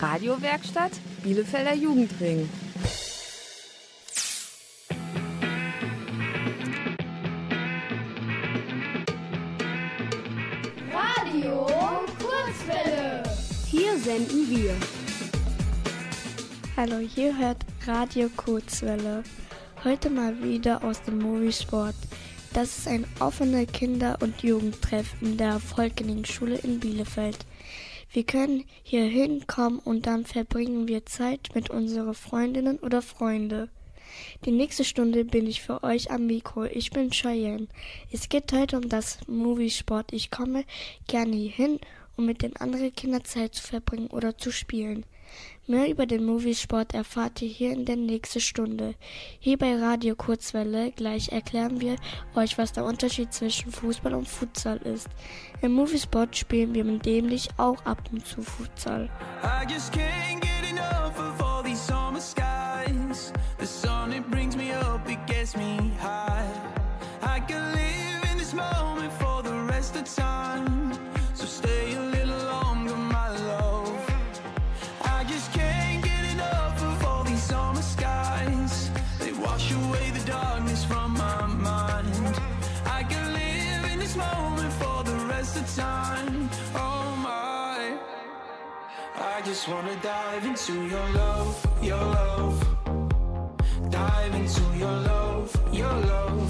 Radiowerkstatt Bielefelder Jugendring. Radio Kurzwelle. Hier senden wir. Hallo, hier hört Radio Kurzwelle. Heute mal wieder aus dem Moviesport. Das ist ein offener Kinder- und Jugendtreff in der Volkening Schule in Bielefeld. Wir können hier hinkommen und dann verbringen wir Zeit mit unseren Freundinnen oder Freunde. Die nächste Stunde bin ich für euch am Mikro. Ich bin Cheyenne. Es geht heute um das Moviesport. Ich komme gerne hier hin, um mit den anderen Kindern Zeit zu verbringen oder zu spielen. Mehr über den Moviesport erfahrt ihr hier in der nächsten Stunde. Hier bei Radio Kurzwelle gleich erklären wir euch, was der Unterschied zwischen Fußball und Futsal ist. Im Moviesport spielen wir mit dämlich auch ab und zu Futsal. I time. Oh my. I just wanna dive into your love, your love. Dive into your love, your love.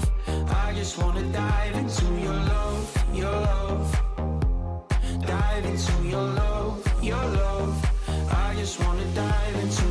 I just wanna dive into your love, your love. Dive into your love, your love. I just wanna dive into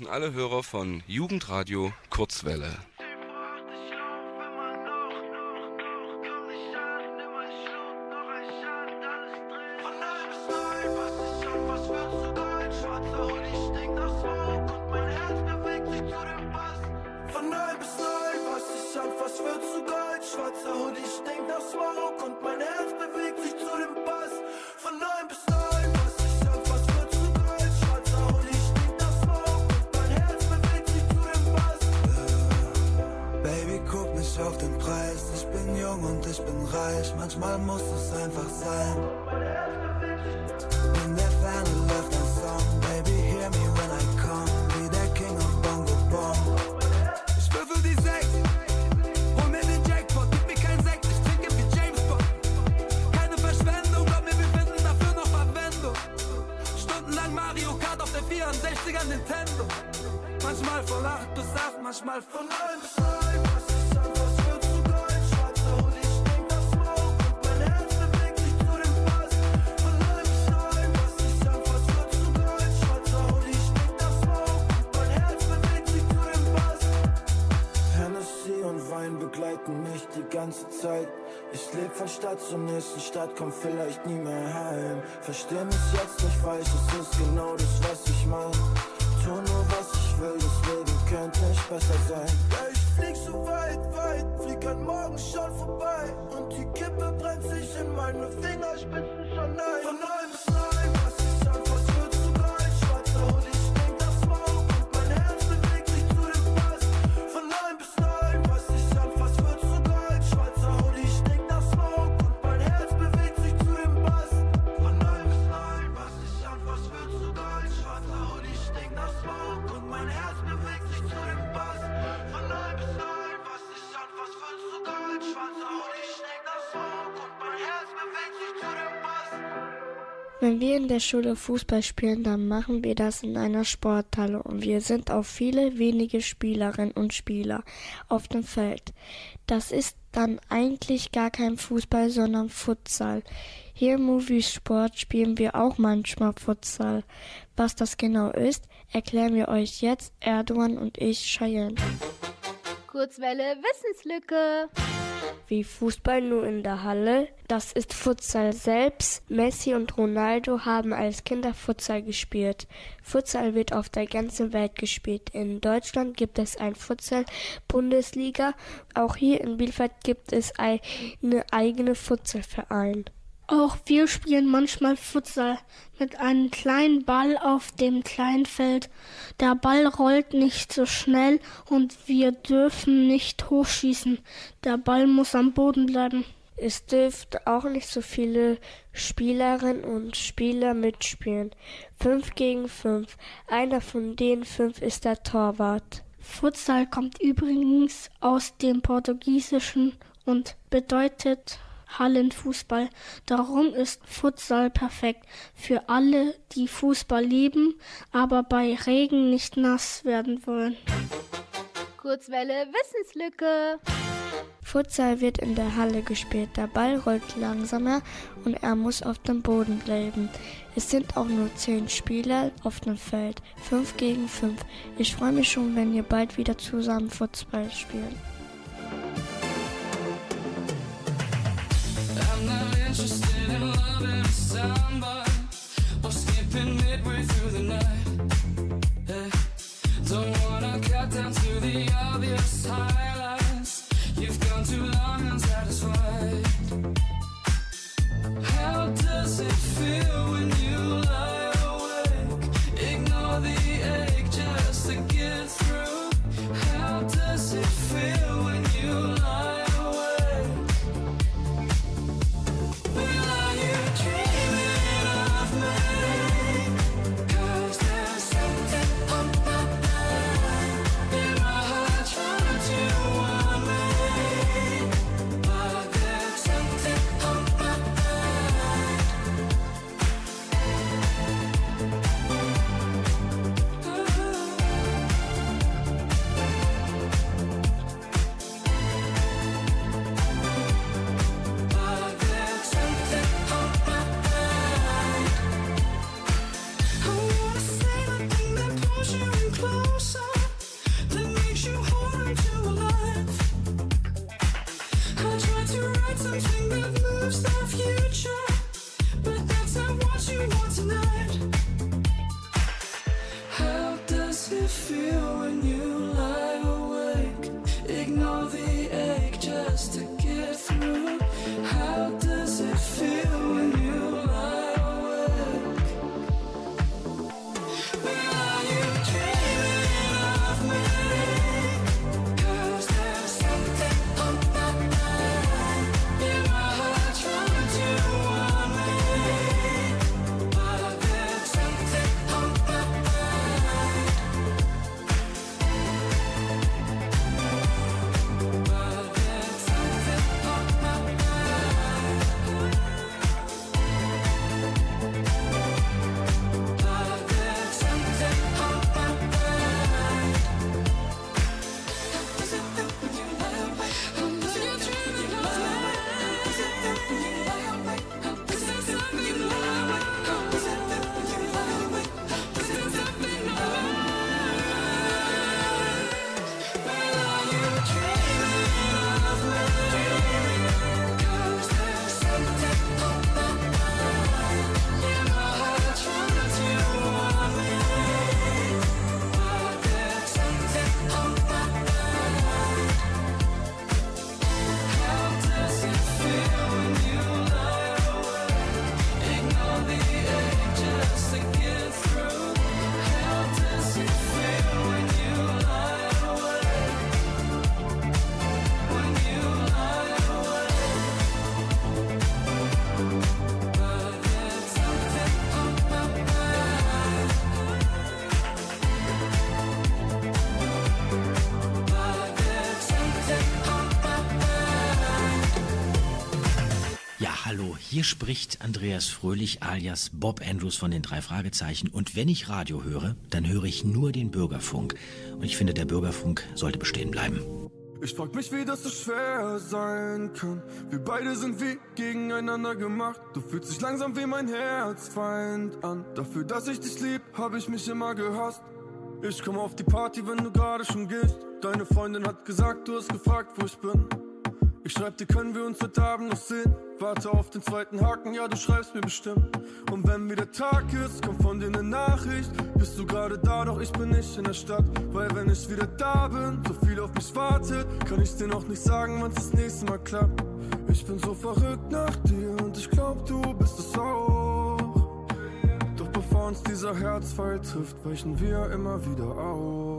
Prinzen grüßen alle Hörer von Jugendradio Kurzwelle. vielleicht nie mehr heim. Versteh mich jetzt nicht falsch, es ist genau das, was ich mein. Tu nur was ich will, das Leben könnte nicht besser sein. Ja, ich flieg so weit, weit, flieg an morgen schon vorbei. Und die Kippe brennt sich in meine Fingerspitzen schon ein. Von neuem bis. Wenn wir in der Schule Fußball spielen, dann machen wir das in einer Sporthalle und wir sind auch viele wenige Spielerinnen und Spieler auf dem Feld. Das ist dann eigentlich gar kein Fußball, sondern Futsal. Hier im Movie Sport spielen wir auch manchmal Futsal. Was das genau ist, erklären wir euch jetzt Erdogan und ich Cheyenne. Kurzwelle Wissenslücke. Wie Fußball nur in der Halle. Das ist Futsal selbst. Messi und Ronaldo haben als Kinder Futsal gespielt. Futsal wird auf der ganzen Welt gespielt. In Deutschland gibt es ein Futsal-Bundesliga. Auch hier in Bielefeld gibt es eine eigene Futsalverein. Auch wir spielen manchmal Futsal mit einem kleinen Ball auf dem kleinen Feld. Der Ball rollt nicht so schnell und wir dürfen nicht hochschießen. Der Ball muss am Boden bleiben. Es dürften auch nicht so viele Spielerinnen und Spieler mitspielen. Fünf gegen fünf. Einer von den fünf ist der Torwart. Futsal kommt übrigens aus dem Portugiesischen und bedeutet Hallenfußball. Darum ist Futsal perfekt für alle, die Fußball lieben, aber bei Regen nicht nass werden wollen. Kurzwelle Wissenslücke. Futsal wird in der Halle gespielt. Der Ball rollt langsamer und er muss auf dem Boden bleiben. Es sind auch nur zehn Spieler auf dem Feld. Fünf gegen fünf. Ich freue mich schon, wenn wir bald wieder zusammen Futsal spielen. How does it feel when Hier spricht Andreas Fröhlich alias Bob Andrews von den drei Fragezeichen. Und wenn ich Radio höre, dann höre ich nur den Bürgerfunk. Und ich finde, der Bürgerfunk sollte bestehen bleiben. Ich frag mich, wie das so schwer sein kann. Wir beide sind wie gegeneinander gemacht. Du fühlst dich langsam wie mein Herzfeind an. Dafür, dass ich dich lieb, hab ich mich immer gehasst. Ich komm auf die Party, wenn du gerade schon gehst. Deine Freundin hat gesagt, du hast gefragt, wo ich bin. Ich schreib dir, können wir uns heute Abend noch sehen? Warte auf den zweiten Haken, ja, du schreibst mir bestimmt. Und wenn wieder Tag ist, kommt von dir eine Nachricht. Bist du gerade da, doch ich bin nicht in der Stadt. Weil wenn ich wieder da bin, so viel auf mich wartet, kann ich dir noch nicht sagen, wann's das nächste Mal klappt. Ich bin so verrückt nach dir und ich glaub, du bist es auch. Doch bevor uns dieser Herzfall trifft, weichen wir immer wieder aus.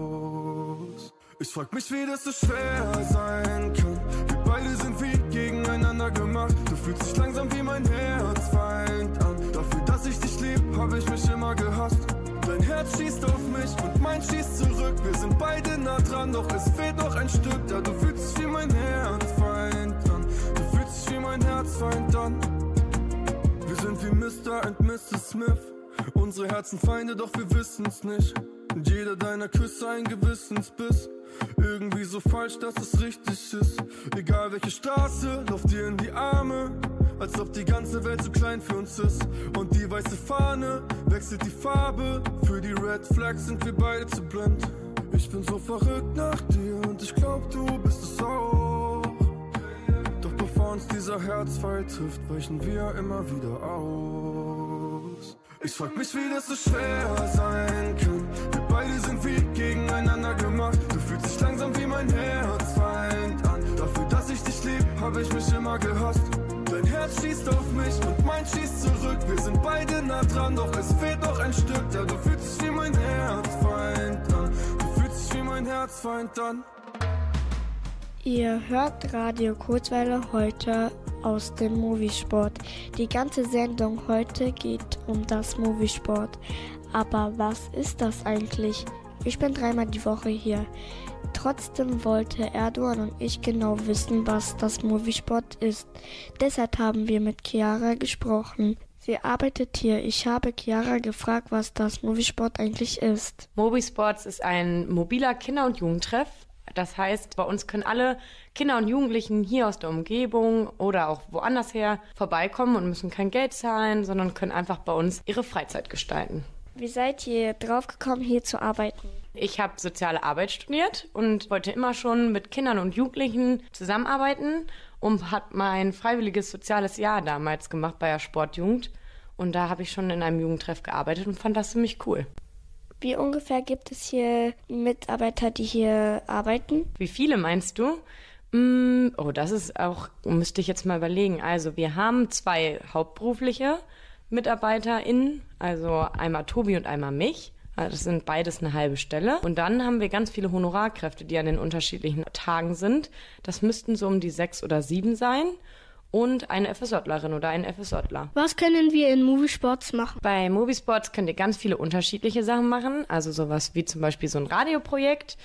Ich frag mich, wie das so schwer sein kann. Wir beide sind wie gegeneinander gemacht. Du fühlst dich langsam wie mein Herzfeind an. Dafür, dass ich dich lieb, hab ich mich immer gehasst. Dein Herz schießt auf mich und mein schießt zurück. Wir sind beide nah dran, doch es fehlt noch ein Stück. Ja, du fühlst dich wie mein Herzfeind an. Du fühlst dich wie mein Herzfeind an. Wir sind wie Mr. und Mrs. Smith. Unsere Herzen Feinde, doch wir wissen's nicht. Und jeder deiner Küsse ein Gewissensbiss. Irgendwie so falsch, dass es richtig ist. Egal welche Straße, lauf dir in die Arme. Als ob die ganze Welt zu klein für uns ist. Und die weiße Fahne wechselt die Farbe. Für die Red Flags sind wir beide zu blind. Ich bin so verrückt nach dir und ich glaub, du bist es auch. Doch bevor uns dieser Herzfall trifft, weichen wir immer wieder aus. Ich frag mich, wie das so schwer sein kann. Wir beide sind wie gegeneinander gemacht. Mein Herzfeind an. Dafür, dass ich dich lieb, hab ich mich immer gehasst. Dein Herz schießt auf mich und mein schießt zurück. Wir sind beide nah dran, doch es fehlt noch ein Stück. Ja, du fühlst dich wie mein Herzfeind an. Du fühlst dich wie mein Herzfeind an. Ihr hört Radio Kurzwelle heute aus dem Moviesport. Die ganze Sendung heute geht um das Moviesport. Aber was ist das eigentlich? Ich bin dreimal die Woche hier. Trotzdem wollte Erdogan und ich genau wissen, was das Moviesport ist. Deshalb haben wir mit Chiara gesprochen. Sie arbeitet hier. Ich habe Chiara gefragt, was das Moviesport eigentlich ist. Mobisports ist ein mobiler Kinder- und Jugendtreff. Das heißt, bei uns können alle Kinder und Jugendlichen hier aus der Umgebung oder auch woanders her vorbeikommen und müssen kein Geld zahlen, sondern können einfach bei uns ihre Freizeit gestalten. Wie seid ihr draufgekommen, hier zu arbeiten? Ich habe soziale Arbeit studiert und wollte immer schon mit Kindern und Jugendlichen zusammenarbeiten und habe mein freiwilliges soziales Jahr damals gemacht bei der Sportjugend. Und da habe ich schon in einem Jugendtreff gearbeitet und fand das ziemlich cool. Wie ungefähr gibt es hier Mitarbeiter, die hier arbeiten? Wie viele meinst du? Mm, oh, das ist auch, müsste ich jetzt mal überlegen. Also wir haben zwei hauptberufliche MitarbeiterInnen, also einmal Tobi und einmal mich. Also Das sind beides eine halbe Stelle. Und dann haben wir ganz viele Honorarkräfte, die an den unterschiedlichen Tagen sind. Das müssten so um die sechs oder sieben sein. Und eine FSJlerin oder ein FSJler. Was können wir in Moviesports machen? Bei Moviesports könnt ihr ganz viele unterschiedliche Sachen machen. Also sowas wie zum Beispiel so ein Radioprojekt,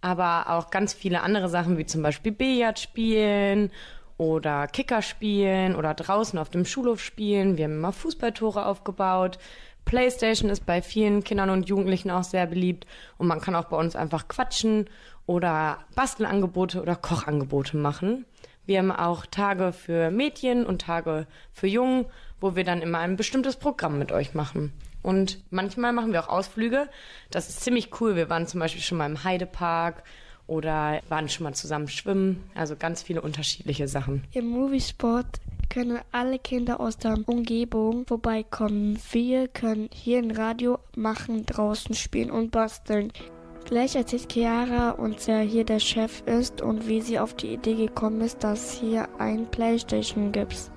aber auch ganz viele andere Sachen wie zum Beispiel Billard spielen oder Kicker spielen oder draußen auf dem Schulhof spielen. Wir haben immer Fußballtore aufgebaut. Playstation ist bei vielen Kindern und Jugendlichen auch sehr beliebt und man kann auch bei uns einfach quatschen oder Bastelangebote oder Kochangebote machen. Wir haben auch Tage für Mädchen und Tage für Jungen, wo wir dann immer ein bestimmtes Programm mit euch machen. Und manchmal machen wir auch Ausflüge. Das ist ziemlich cool. Wir waren zum Beispiel schon mal im Heidepark oder waren schon mal zusammen schwimmen. Also ganz viele unterschiedliche Sachen. Im Moviesport können alle Kinder aus der Umgebung vorbeikommen. Wir können hier ein Radio machen, draußen spielen und basteln. Gleich erzählt Chiara uns, wer hier der Chef ist und wie sie auf die Idee gekommen ist, dass hier ein Playstation gibt.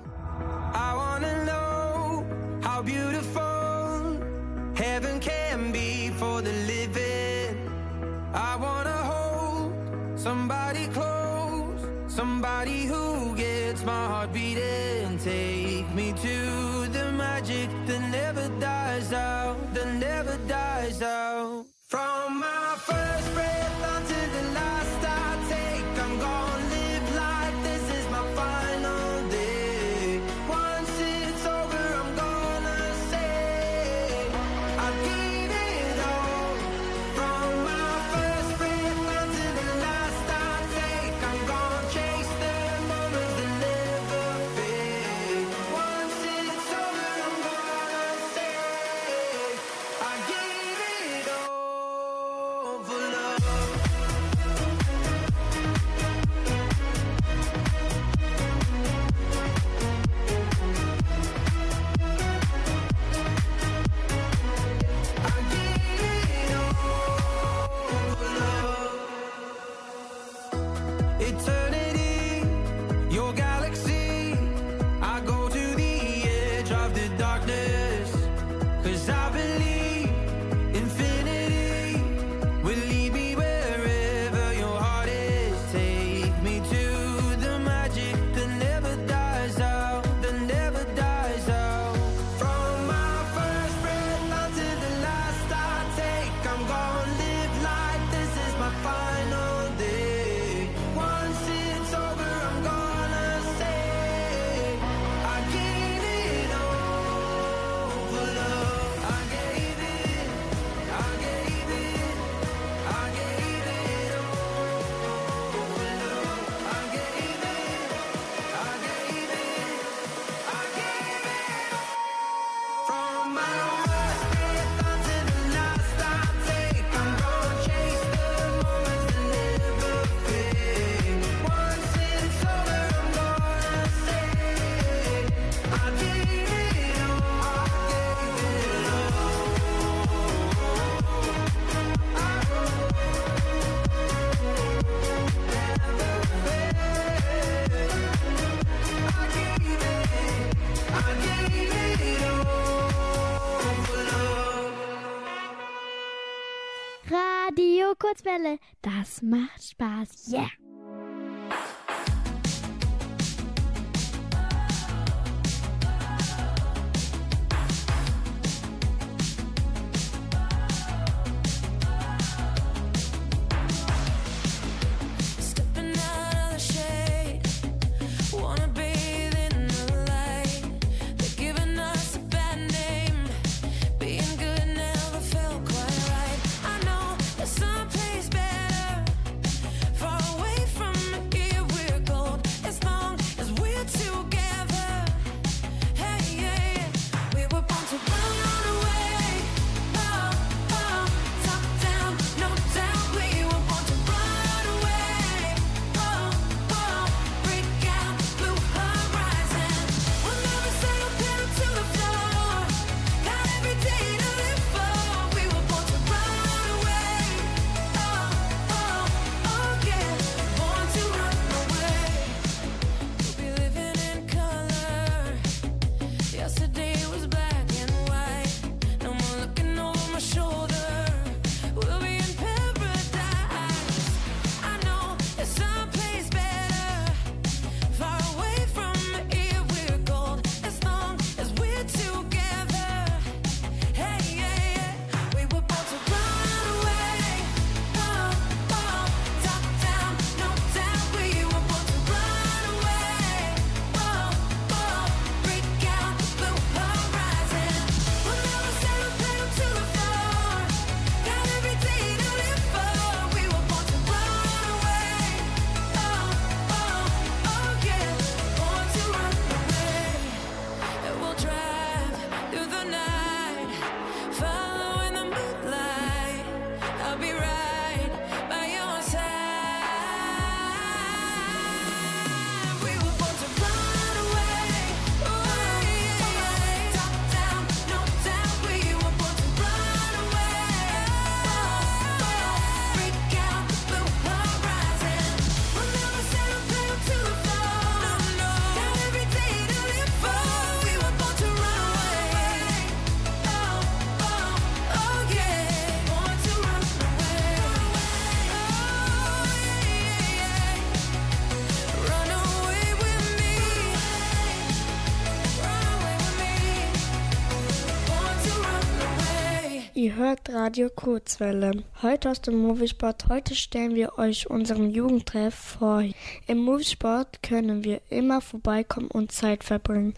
Radio Kurzwelle. Heute aus dem Moviesport. Heute stellen wir euch unseren Jugendtreff vor. Im Moviesport können wir immer vorbeikommen und Zeit verbringen.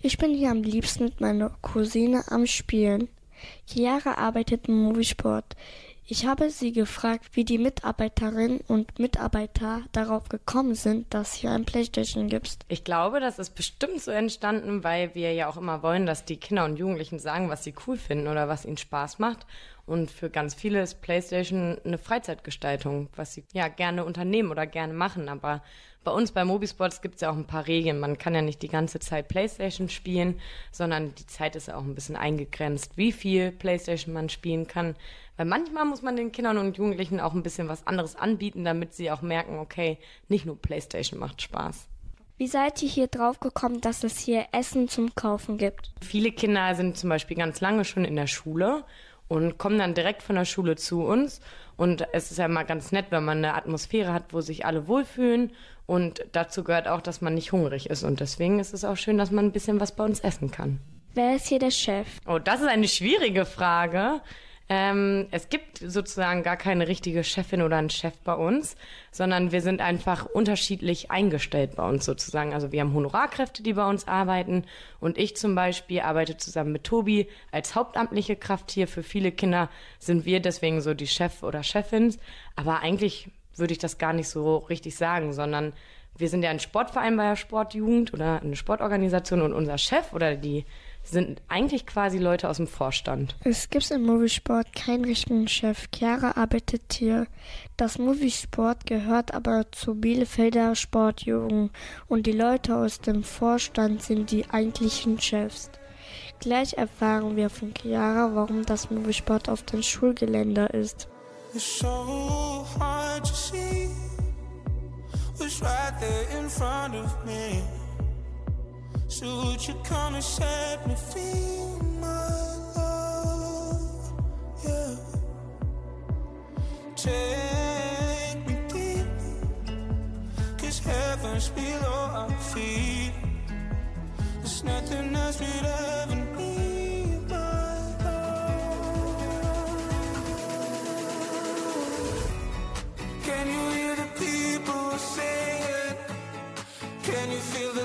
Ich bin hier am liebsten mit meiner Cousine am Spielen. Chiara arbeitet im Moviesport. Ich habe sie gefragt, wie die Mitarbeiterinnen und Mitarbeiter darauf gekommen sind, dass hier ein Playstation gibt. Ich glaube, das ist bestimmt so entstanden, weil wir ja auch immer wollen, dass die Kinder und Jugendlichen sagen, was sie cool finden oder was ihnen Spaß macht. Und für ganz viele ist PlayStation eine Freizeitgestaltung, was sie ja gerne unternehmen oder gerne machen. Aber bei uns bei Mobisports gibt es ja auch ein paar Regeln. Man kann ja nicht die ganze Zeit PlayStation spielen, sondern die Zeit ist ja auch ein bisschen eingegrenzt, wie viel PlayStation man spielen kann. Weil manchmal muss man den Kindern und Jugendlichen auch ein bisschen was anderes anbieten, damit sie auch merken, okay, nicht nur PlayStation macht Spaß. Wie seid ihr hier drauf gekommen, dass es hier Essen zum Kaufen gibt? Viele Kinder sind zum Beispiel ganz lange schon in der Schule und kommen dann direkt von der Schule zu uns. Und es ist ja mal ganz nett, wenn man eine Atmosphäre hat, wo sich alle wohlfühlen. Und dazu gehört auch, dass man nicht hungrig ist. Und deswegen ist es auch schön, dass man ein bisschen was bei uns essen kann. Wer ist hier der Chef? Oh, das ist eine schwierige Frage. Ähm, es gibt sozusagen gar keine richtige Chefin oder einen Chef bei uns, sondern wir sind einfach unterschiedlich eingestellt bei uns sozusagen. Also wir haben Honorarkräfte, die bei uns arbeiten und ich zum Beispiel arbeite zusammen mit Tobi als hauptamtliche Kraft hier. Für viele Kinder sind wir deswegen so die Chef oder Chefins, aber eigentlich würde ich das gar nicht so richtig sagen, sondern wir sind ja ein Sportverein bei der Sportjugend oder eine Sportorganisation und unser Chef oder die sind eigentlich quasi Leute aus dem Vorstand. Es gibt im Moviesport keinen richtigen Chef. Chiara arbeitet hier. Das Moviesport gehört aber zur Bielefelder Sportjugend und die Leute aus dem Vorstand sind die eigentlichen Chefs. Gleich erfahren wir von Chiara, warum das Moviesport auf dem Schulgelände ist. It's so hard to see what's right there in front of me. Should you come and set me free, my love? Yeah. Take me deep, cause heaven's below our feet. There's nothing else we'd ever need, my love. Can you hear the people saying? Can you feel the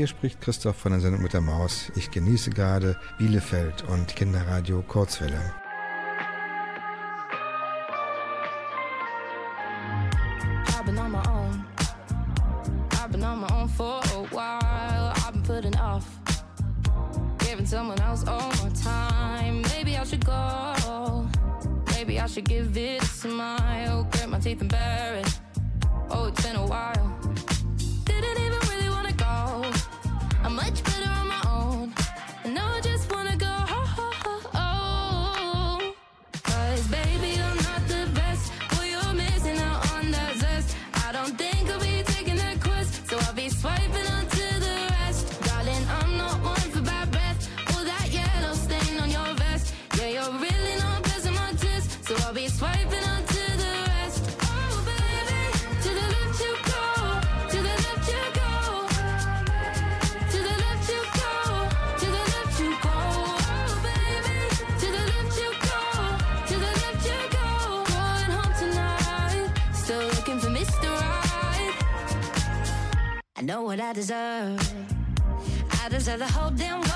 hier spricht Christoph von der Sendung mit der Maus. Ich genieße gerade Bielefeld und Kinderradio Kurzwelle. of the whole damn world.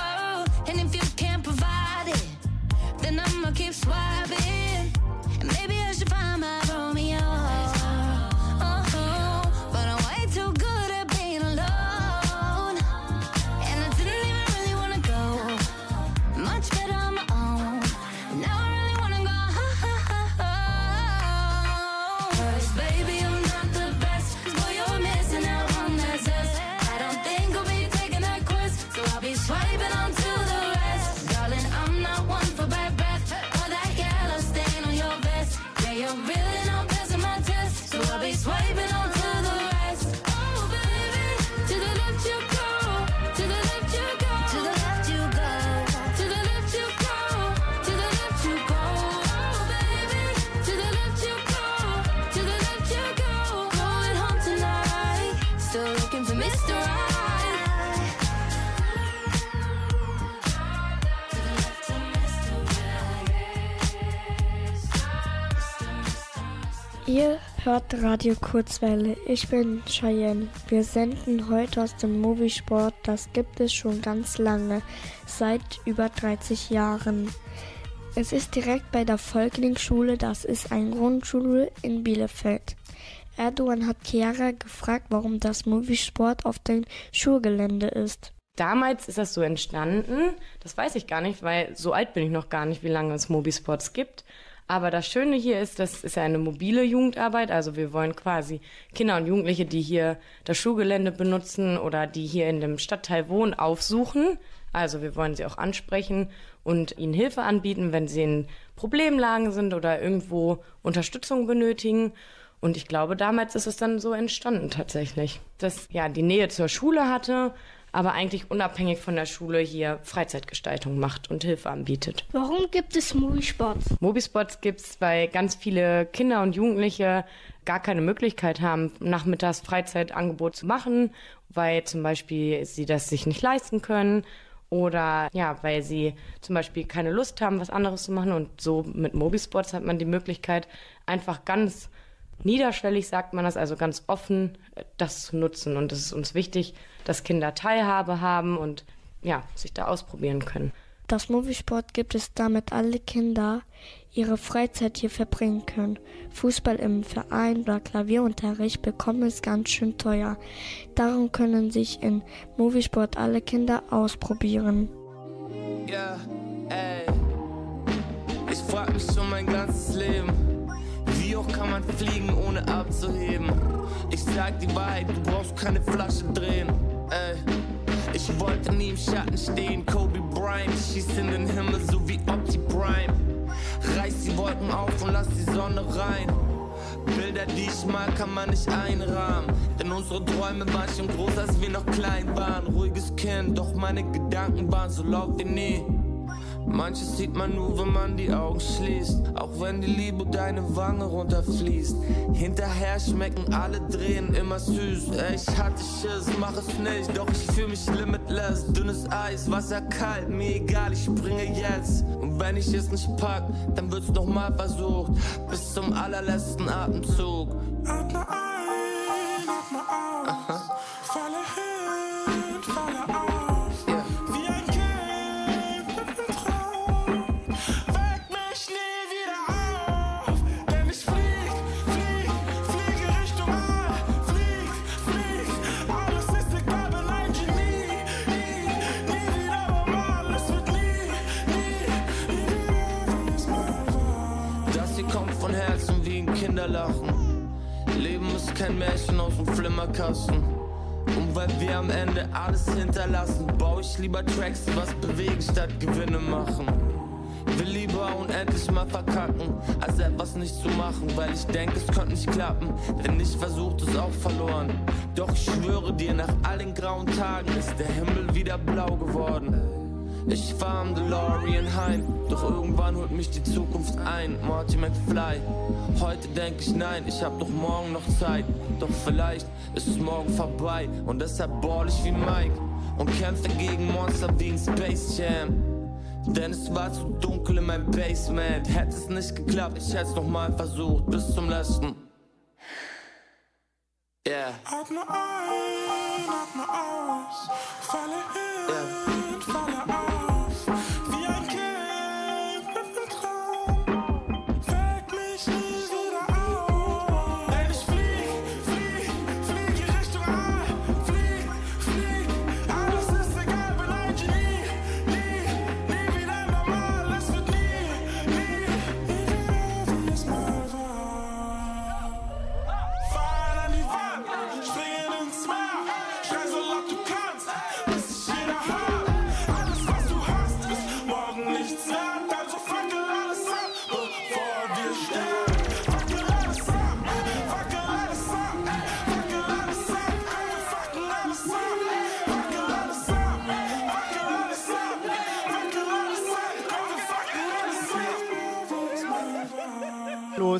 Hört Radio Kurzwelle. Ich bin Cheyenne. Wir senden heute aus dem Moviesport. Das gibt es schon ganz lange, seit über 30 Jahren. Es ist direkt bei der Volkling-Schule. Das ist eine Grundschule in Bielefeld. Erdogan hat Chiara gefragt, warum das Moviesport auf dem Schulgelände ist. Damals ist das so entstanden. Das weiß ich gar nicht, weil so alt bin ich noch gar nicht, wie lange es Mobisports gibt. Aber das Schöne hier ist, das ist ja eine mobile Jugendarbeit. Also wir wollen quasi Kinder und Jugendliche, die hier das Schulgelände benutzen oder die hier in dem Stadtteil wohnen, aufsuchen. Also wir wollen sie auch ansprechen und ihnen Hilfe anbieten, wenn sie in Problemlagen sind oder irgendwo Unterstützung benötigen. Und ich glaube, damals ist es dann so entstanden tatsächlich, dass ja die Nähe zur Schule hatte, aber eigentlich unabhängig von der Schule hier Freizeitgestaltung macht und Hilfe anbietet. Warum gibt es Movisports? Mobisports gibt es, weil ganz viele Kinder und Jugendliche gar keine Möglichkeit haben, nachmittags Freizeitangebot zu machen, weil zum Beispiel sie das sich nicht leisten können oder ja, weil sie zum Beispiel keine Lust haben, was anderes zu machen. Und so mit Mobisports hat man die Möglichkeit, einfach ganz niederschwellig, sagt man das, also ganz offen, das zu nutzen. Und es ist uns wichtig, dass Kinder Teilhabe haben und ja, sich da ausprobieren können. Das Moviesport gibt es, damit alle Kinder ihre Freizeit hier verbringen können. Fußball im Verein oder Klavierunterricht bekommen es ganz schön teuer. Darum können sich in Moviesport alle Kinder ausprobieren. Ja, ey. Ich frag mich schon mein ganzes Leben. Wie hoch kann man fliegen, ohne abzuheben? Ich sag die Wahrheit, du brauchst keine Flasche drehen. Ey. Ich wollte nie im Schatten stehen. Kobe Bryant schießt in den Himmel, so wie Opti Prime. Reiß die Wolken auf und lass die Sonne rein. Bilder, die ich mag, kann man nicht einrahmen. Denn unsere Träume waren schon groß, als wir noch klein waren. Ruhiges Kind, doch meine Gedanken waren so laut wie nie. Manches sieht man nur, wenn man die Augen schließt. Auch wenn die Liebe deine Wange runterfließt. Hinterher schmecken alle Drehen immer süß. Ey, ich hatte Schiss, mach es nicht, doch ich fühl mich limitless. Dünnes Eis, Wasser kalt, mir egal, ich springe jetzt. Und wenn ich es nicht pack, dann wird's noch mal versucht. Bis zum allerletzten Atemzug. Kein Märchen aus dem Flimmerkasten. Und weil wir am Ende alles hinterlassen, baue ich lieber Tracks, die was bewegen, statt Gewinne machen. Will lieber unendlich mal verkacken, als etwas nicht zu machen, weil ich denke, es könnte nicht klappen. Wenn nicht versucht, es auch verloren. Doch ich schwöre dir, nach all den grauen Tagen ist der Himmel wieder blau geworden. Ich fahr am DeLorean heim, doch irgendwann holt mich die Zukunft ein. Marty McFly. Heute denk ich nein, ich hab doch morgen noch Zeit. Doch vielleicht ist es morgen vorbei und deshalb ball ich wie Mike und kämpfe gegen Monster wie ein Space Jam. Denn es war zu dunkel in meinem Basement. Hätte es nicht geklappt, ich hätte es nochmal versucht, bis zum letzten. Yeah. Atme ein, atme aus. Falle hin, falle auf.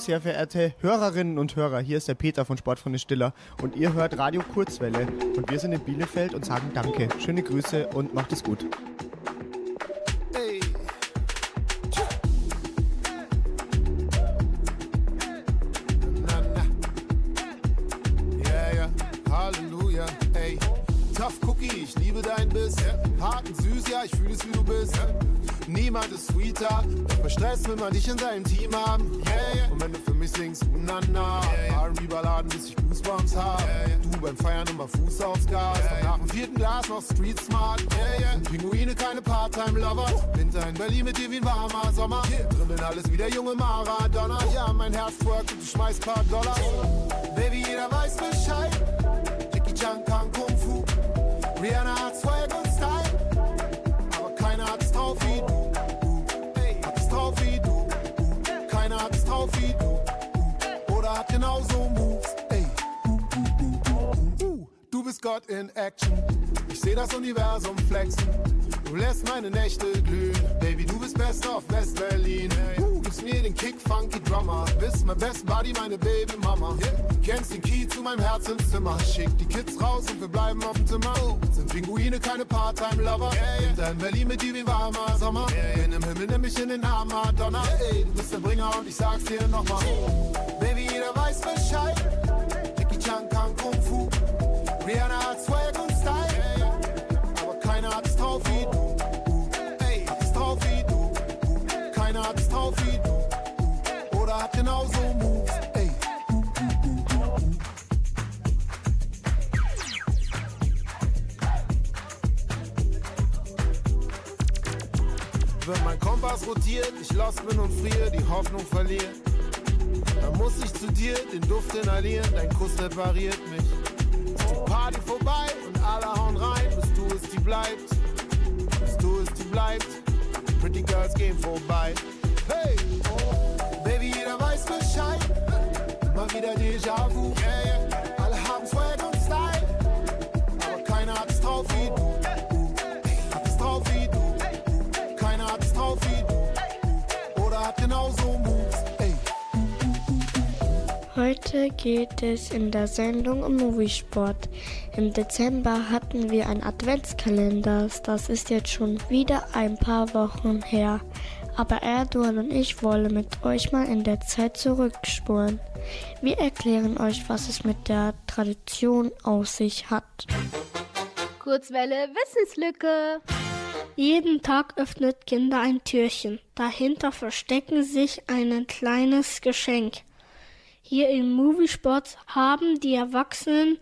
sehr verehrte Hörerinnen und Hörer. Hier ist der Peter von Sportfreunde Stiller und ihr hört Radio Kurzwelle. Und wir sind in Bielefeld und sagen Danke. Schöne Grüße und macht es gut. Tough Cookie, ich liebe dein Biss. Harten süß, ja, ich fühle es, wie du bist. Niemand ist sweeter, bei Stress will man dich in seinem Team haben. Yeah, yeah. Und wenn du für mich singst, na na, yeah, R&B-Balladen, bis ich Goosebumps hab. Du beim Feiern immer Fuß aufs Gas, nach dem vierten Glas noch Street Smart. Pinguine keine Part-Time-Lover. Winter in Berlin mit dir wie ein warmer Sommer. Dribbeln alles wie der junge Maradona. Ja, mein Herz twerkt und du schmeißt paar Dollar. Baby, jeder weiß Bescheid. Jackie Chan kann Kung Fu. Rihanna hat Swag und genauso Moves. Ey. Uh, Du bist Gott in Action. Ich seh das Universum flexen. Du lässt meine Nächte glühen. Baby, du bist best auf West-Berlin. Uh, gibst mir den Kick, funky Drummer. Bist mein Best Buddy, meine Baby-Mama. Du kennst den Key zu meinem Herzenszimmer. Schick die Kids raus und wir bleiben auf dem Zimmer. Sind Pinguine keine Part-Time-Lover. Winter in Berlin mit dir wie warmer Sommer. Bin im Himmel, nimm mich in den Arm, Madonna. Ey, du bist der Bringer und ich sag's dir nochmal. Baby, jeder weiß Bescheid. Jackie Chan kann Kung Fu. Rihanna hat Swag Wenn mein Kompass rotiert, ich lost bin und friere, die Hoffnung verliere. Dann muss ich zu dir den Duft inhalieren, dein Kuss repariert mich. Ist die Party vorbei und alle hauen rein, bis du es die bleibt. Bis du es die bleibt. Pretty Girls gehen vorbei. Hey, Baby, jeder weiß Bescheid. Mal wieder Déjà-vu. Yeah, yeah. Heute geht es in der Sendung um Moviesport. Im Dezember hatten wir einen Adventskalender. Das ist jetzt schon wieder ein paar Wochen her. Aber Erdogan und ich wollen mit euch mal in der Zeit zurückspulen. Wir erklären euch, was es mit der Tradition auf sich hat. Kurzwelle Wissenslücke. Jeden Tag öffnet Kinder ein Türchen. Dahinter verstecken sich ein kleines Geschenk. Hier im Moviesport haben die Erwachsenen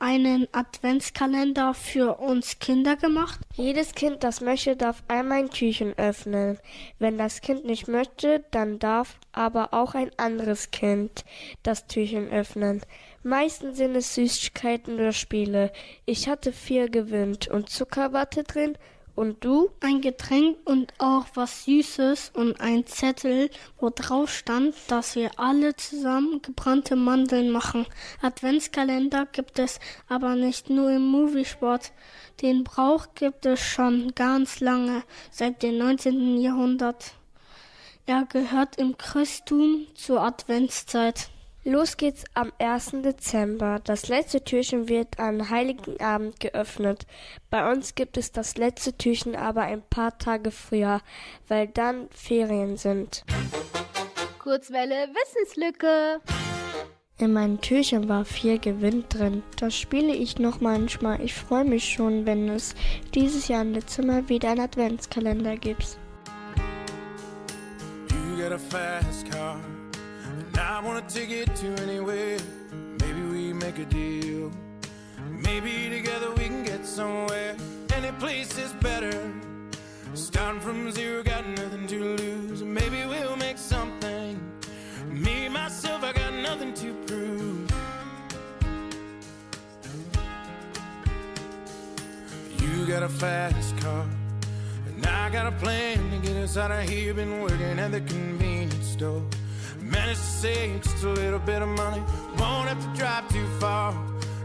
einen Adventskalender für uns Kinder gemacht. Jedes Kind, das möchte, darf einmal ein Türchen öffnen. Wenn das Kind nicht möchte, dann darf aber auch ein anderes Kind das Türchen öffnen. Meistens sind es Süßigkeiten oder Spiele. Ich hatte vier gewinnt und Zuckerwatte drin. Und du? Ein Getränk und auch was Süßes und ein Zettel, wo drauf stand, dass wir alle zusammen gebrannte Mandeln machen. Adventskalender gibt es aber nicht nur im Moviesport. Den Brauch gibt es schon ganz lange, seit dem 19. Jahrhundert. Er gehört im Christum zur Adventszeit. Los geht's am 1. Dezember. Das letzte Türchen wird an Heiligen Abend geöffnet. Bei uns gibt es das letzte Türchen aber ein paar Tage früher, weil dann Ferien sind. Kurzwelle Wissenslücke. In meinem Türchen war viel Gewinn drin. Das spiele ich noch manchmal. Ich freue mich schon, wenn es dieses Jahr im Dezember wieder einen Adventskalender gibt. You got a fast car, and I wanna take it to anywhere. Maybe we make a deal. Maybe together we can get somewhere. Any place is better. Starting from zero, got nothing to lose. Maybe we'll make something. Me, myself, I got nothing to prove. You got a fast car. And I got a plan to get us out of here. Been working at the convenience store. Managed to save just a little bit of money. Won't have to drive too far.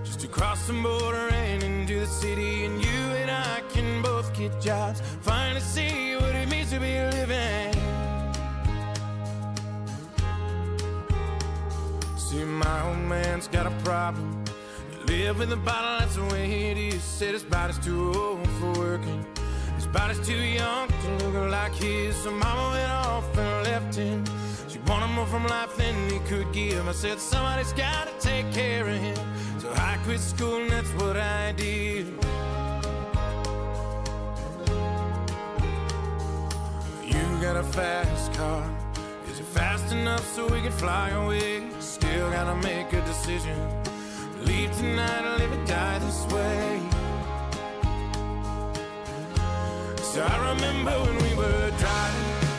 Just to cross the border and into the city. And you and I can both get jobs. Finally see what it means to be living. See, my old man's got a problem. Live in the bottle, that's the way it is. Said his body's too old for working. His body's too young to look like his. So mama went off and left him. More from life than he could give. I said, somebody's gotta take care of him. So I quit school and that's what I did. You got a fast car. Is it fast enough so we can fly away? Still gotta make a decision. Leave tonight or live or die this way. So I remember when we were driving,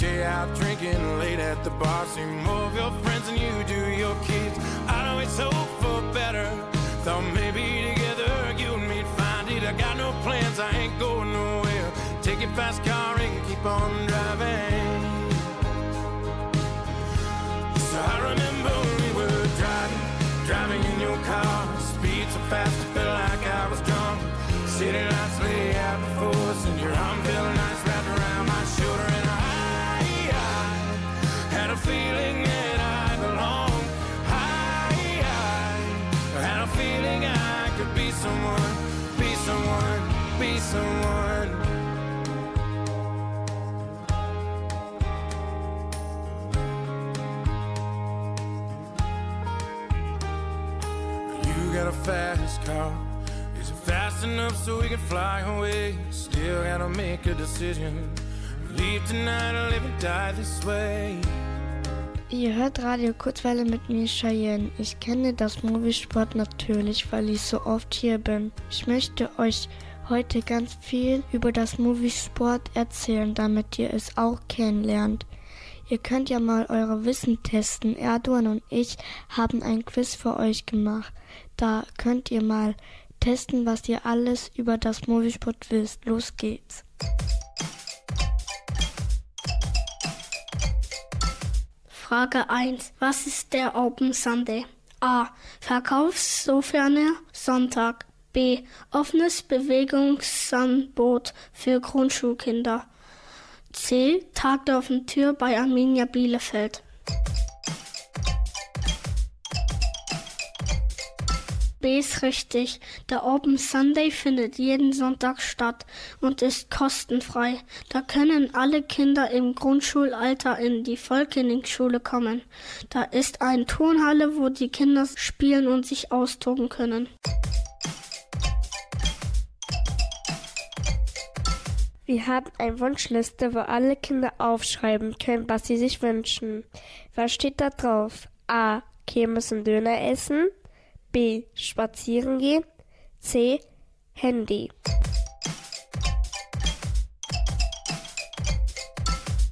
Stay out drinking late at the bar. See more of your friends than you do your kids. I'd always hope for better. Thought maybe together you and me'd find it. I got no plans, I ain't going nowhere. Take your fast car and keep on driving. So I remember we were driving, driving in your car. Speed so fast, someone. You got a fast car. Is it fast enough so we can fly away? Still gotta make a decision. Leave tonight or live and die this way. Ihr hört Radio Kurzwelle mit mir, Cheyenne. Ich kenne das Moviesport natürlich, weil ich so oft hier bin. Ich möchte euch heute ganz viel über das Moviesport erzählen, damit ihr es auch kennenlernt. Ihr könnt ja mal eure Wissen testen. Erdogan und ich haben ein Quiz für euch gemacht. Da könnt ihr mal testen, was ihr alles über das Moviesport wisst. Los geht's. Frage 1. Was ist der Open Sunday? A. Verkaufsoferne Sonntag. B. Offenes Bewegungsangebot für Grundschulkinder. C. Tag der offenen Tür bei Arminia Bielefeld. B ist richtig. Der Open Sunday findet jeden Sonntag statt und ist kostenfrei. Da können alle Kinder im Grundschulalter in die Volkeningsschule kommen. Da ist eine Turnhalle, wo die Kinder spielen und sich austoben können. Wir haben eine Wunschliste, wo alle Kinder aufschreiben können, was sie sich wünschen. Was steht da drauf? A. Kirmes und Döner essen. B. Spazieren gehen. C. Handy.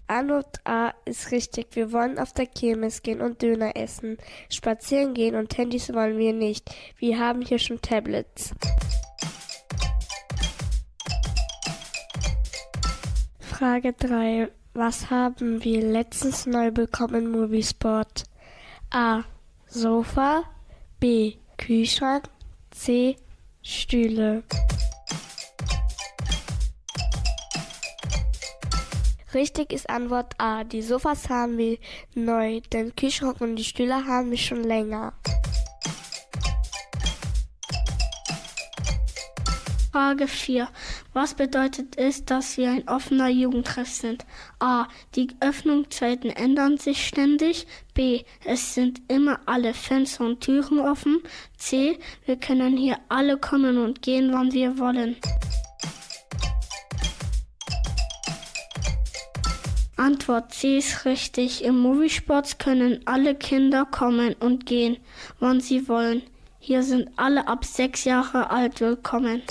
Antwort A ist richtig. Wir wollen auf der Kirmes gehen und Döner essen. Spazieren gehen und Handys wollen wir nicht. Wir haben hier schon Tablets. Frage 3. Was haben wir letztens neu bekommen im Moviesport? A. Sofa. B. Kühlschrank. C. Stühle. Richtig ist Antwort A. Die Sofas haben wir neu, den Kühlschrank und die Stühle haben wir schon länger. Frage 4. Was bedeutet es, dass wir ein offener Jugendtreff sind? A. Die Öffnungszeiten ändern sich ständig. B. Es sind immer alle Fenster und Türen offen. C. Wir können hier alle kommen und gehen, wann wir wollen. Antwort C ist richtig. Im Moviesports können alle Kinder kommen und gehen, wann sie wollen. Hier sind alle ab sechs Jahre alt willkommen.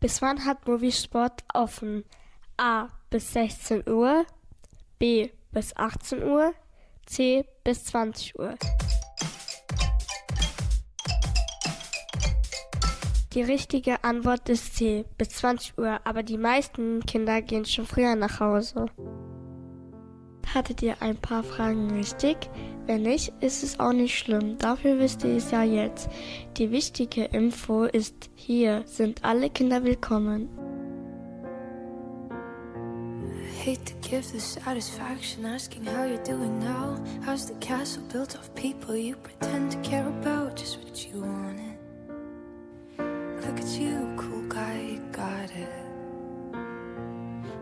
Bis wann hat Moviesport offen? A. Bis 16 Uhr. B. Bis 18 Uhr. C. Bis 20 Uhr. Die richtige Antwort ist C. Bis 20 Uhr, aber die meisten Kinder gehen schon früher nach Hause. Hattet ihr ein paar Fragen richtig? Wenn nicht, ist es auch nicht schlimm. Dafür wisst ihr es ja jetzt. Die wichtige Info ist, hier sind alle Kinder willkommen. hate to give the satisfaction asking how you're doing now. How's the castle built of people you pretend to care about? Just what you wanted. Look at you, cool guy, you got it.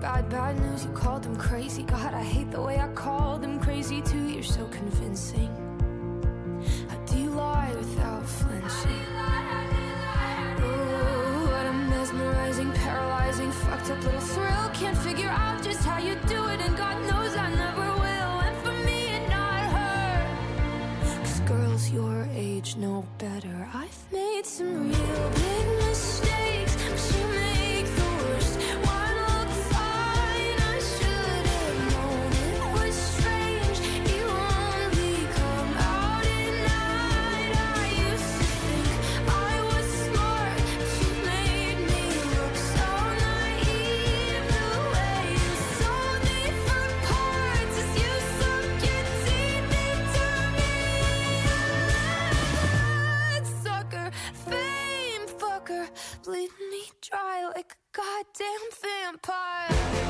bad, bad news. You called them crazy. God, I hate the way I called them crazy too. You're so convincing. Like a goddamn vampire.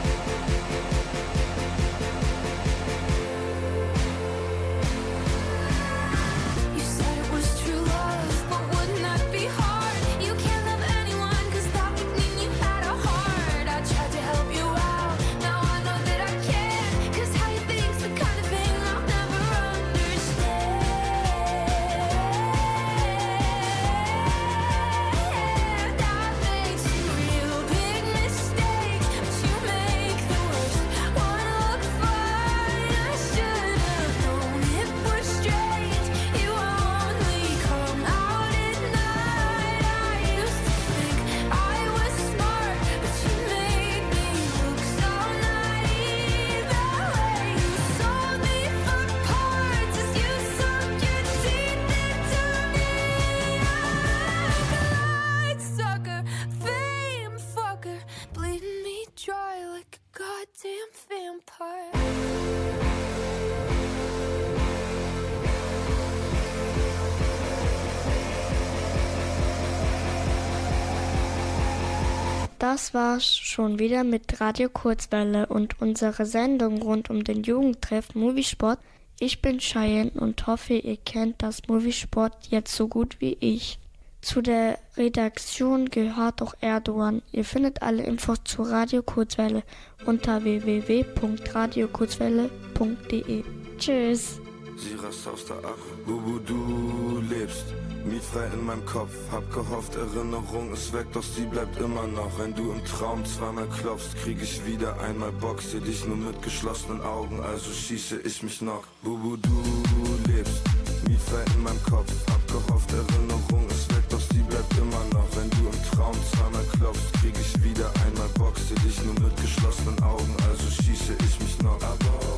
Das war's schon wieder mit Radio Kurzwelle und unserer Sendung rund um den Jugendtreff Moviesport. Ich bin Cheyenne und hoffe, ihr kennt das Moviesport jetzt so gut wie ich. Zu der Redaktion gehört auch Erdogan. Ihr findet alle Infos zu Radio Kurzwelle unter www.radiokurzwelle.de. Tschüss. sie rast aus der Akku. Bubu, du lebst, mietfrei in meinem Kopf. Hab gehofft, Erinnerung ist weg, doch sie bleibt immer noch. Wenn du im Traum zweimal klopfst, krieg ich wieder einmal Bock. Seh dich nur mit geschlossenen Augen, also schieße ich mich noch. Bubu, du lebst, mietfrei in meinem Kopf. Hab gehofft, Erinnerung ist weg, doch sie bleibt immer noch. Wenn du im Traum zweimal klopfst, krieg ich wieder einmal Bock. Seh dich nur mit geschlossenen Augen, also schieße ich mich noch.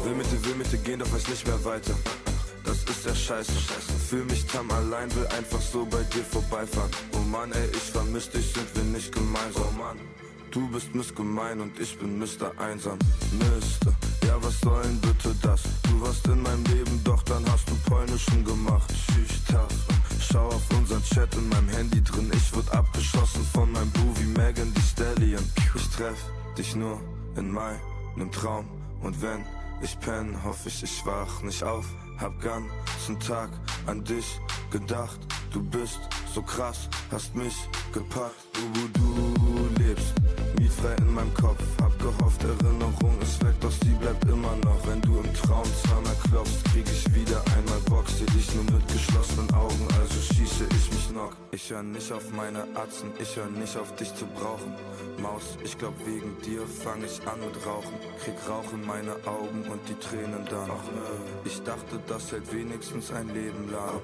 Will mit dir, will mit dir gehen, doch weiß nicht mehr weiter. Das ist ja scheiße, scheiße. Fühl mich tam allein, will einfach so bei dir vorbeifahren. Oh Mann, ey, ich vermiss dich, sind wir nicht gemeinsam. Oh Mann, du bist missgemein und ich bin Mr. Einsam. Mister, ja, was soll denn bitte das? Du warst in meinem Leben, doch dann hast du Polnischen gemacht. Schüchtern, schau auf unseren Chat in meinem Handy drin. Ich wurde abgeschossen von meinem Boo wie Megan die Stallion. Ich treff dich nur in meinem Traum und wenn ich penn, hoffe ich, ich wach nicht auf. Hab ganzen Tag an dich gedacht. Du bist so krass, hast mich gepackt. Du, wo du lebst, mietfrei in meinem Kopf. Hab gehofft, Erinnerung ist weg, doch sie bleibt immer noch. Wenn du im Traum zweimal klopfst, krieg ich wieder einmal Bock. Seh dich nur mit geschlossenen Augen, also schieße ich mich noch. Ich hör nicht auf meine Atzen, ich hör nicht auf dich zu brauchen. Maus, ich glaub wegen dir fang ich an mit Rauchen. Krieg Rauch in meine Augen und die Tränen dann. Ich dachte, das hält wenigstens ein Leben lang.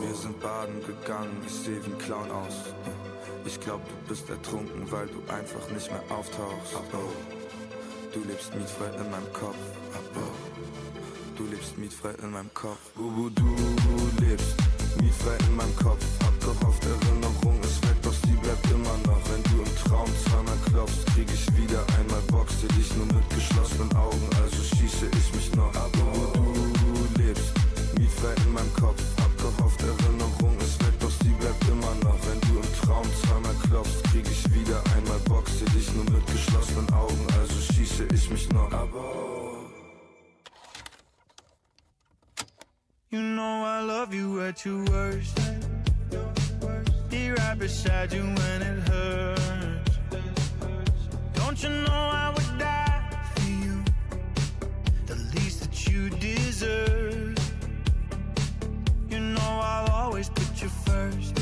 Wir sind baden gegangen, ich seh wie ein Clown aus. Ich glaub, du bist ertrunken, weil du einfach nicht mehr auftauchst. Du lebst mietfrei in meinem Kopf. Du lebst mietfrei in meinem Kopf. Bubu, du lebst mietfrei in meinem Kopf. Hab gehofft, Erinnerung ist weg, doch sie bleibt immer noch. Wenn du im Traum zweimal klopfst, krieg ich wieder einmal. Seh dich nur mit geschlossenen Augen, also schieße ich mich noch. Bubu, du lebst mietfrei in meinem Kopf. Hab gehofft, Erinnerung ist weg, doch sie bleibt immer noch. Wenn du im Traum zweimal klopfst, krieg ich wieder einmal. Seh dich nur mit geschlossenen Augen, also schieße ich mich noch. You know I love you at your worst. Be right beside you when it hurts. Don't you know I would die for you? The least that you deserve. You know I'll always put you first.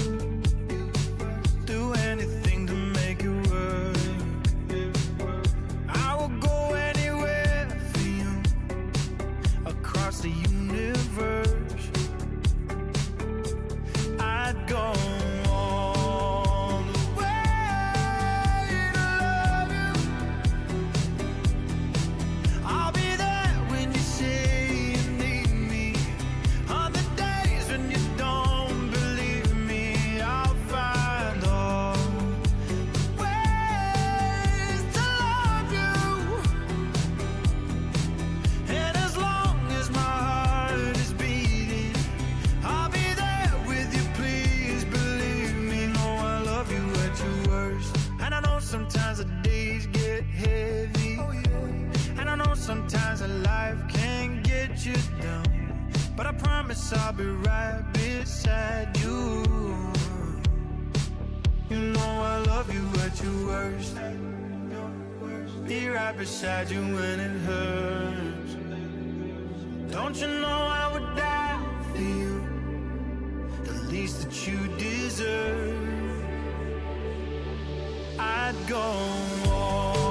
Sometimes a life can get you down. But I promise I'll be right beside you. You know I love you at your worst. Be right beside you when it hurts. Don't you know I would die for you? The least that you deserve. I'd go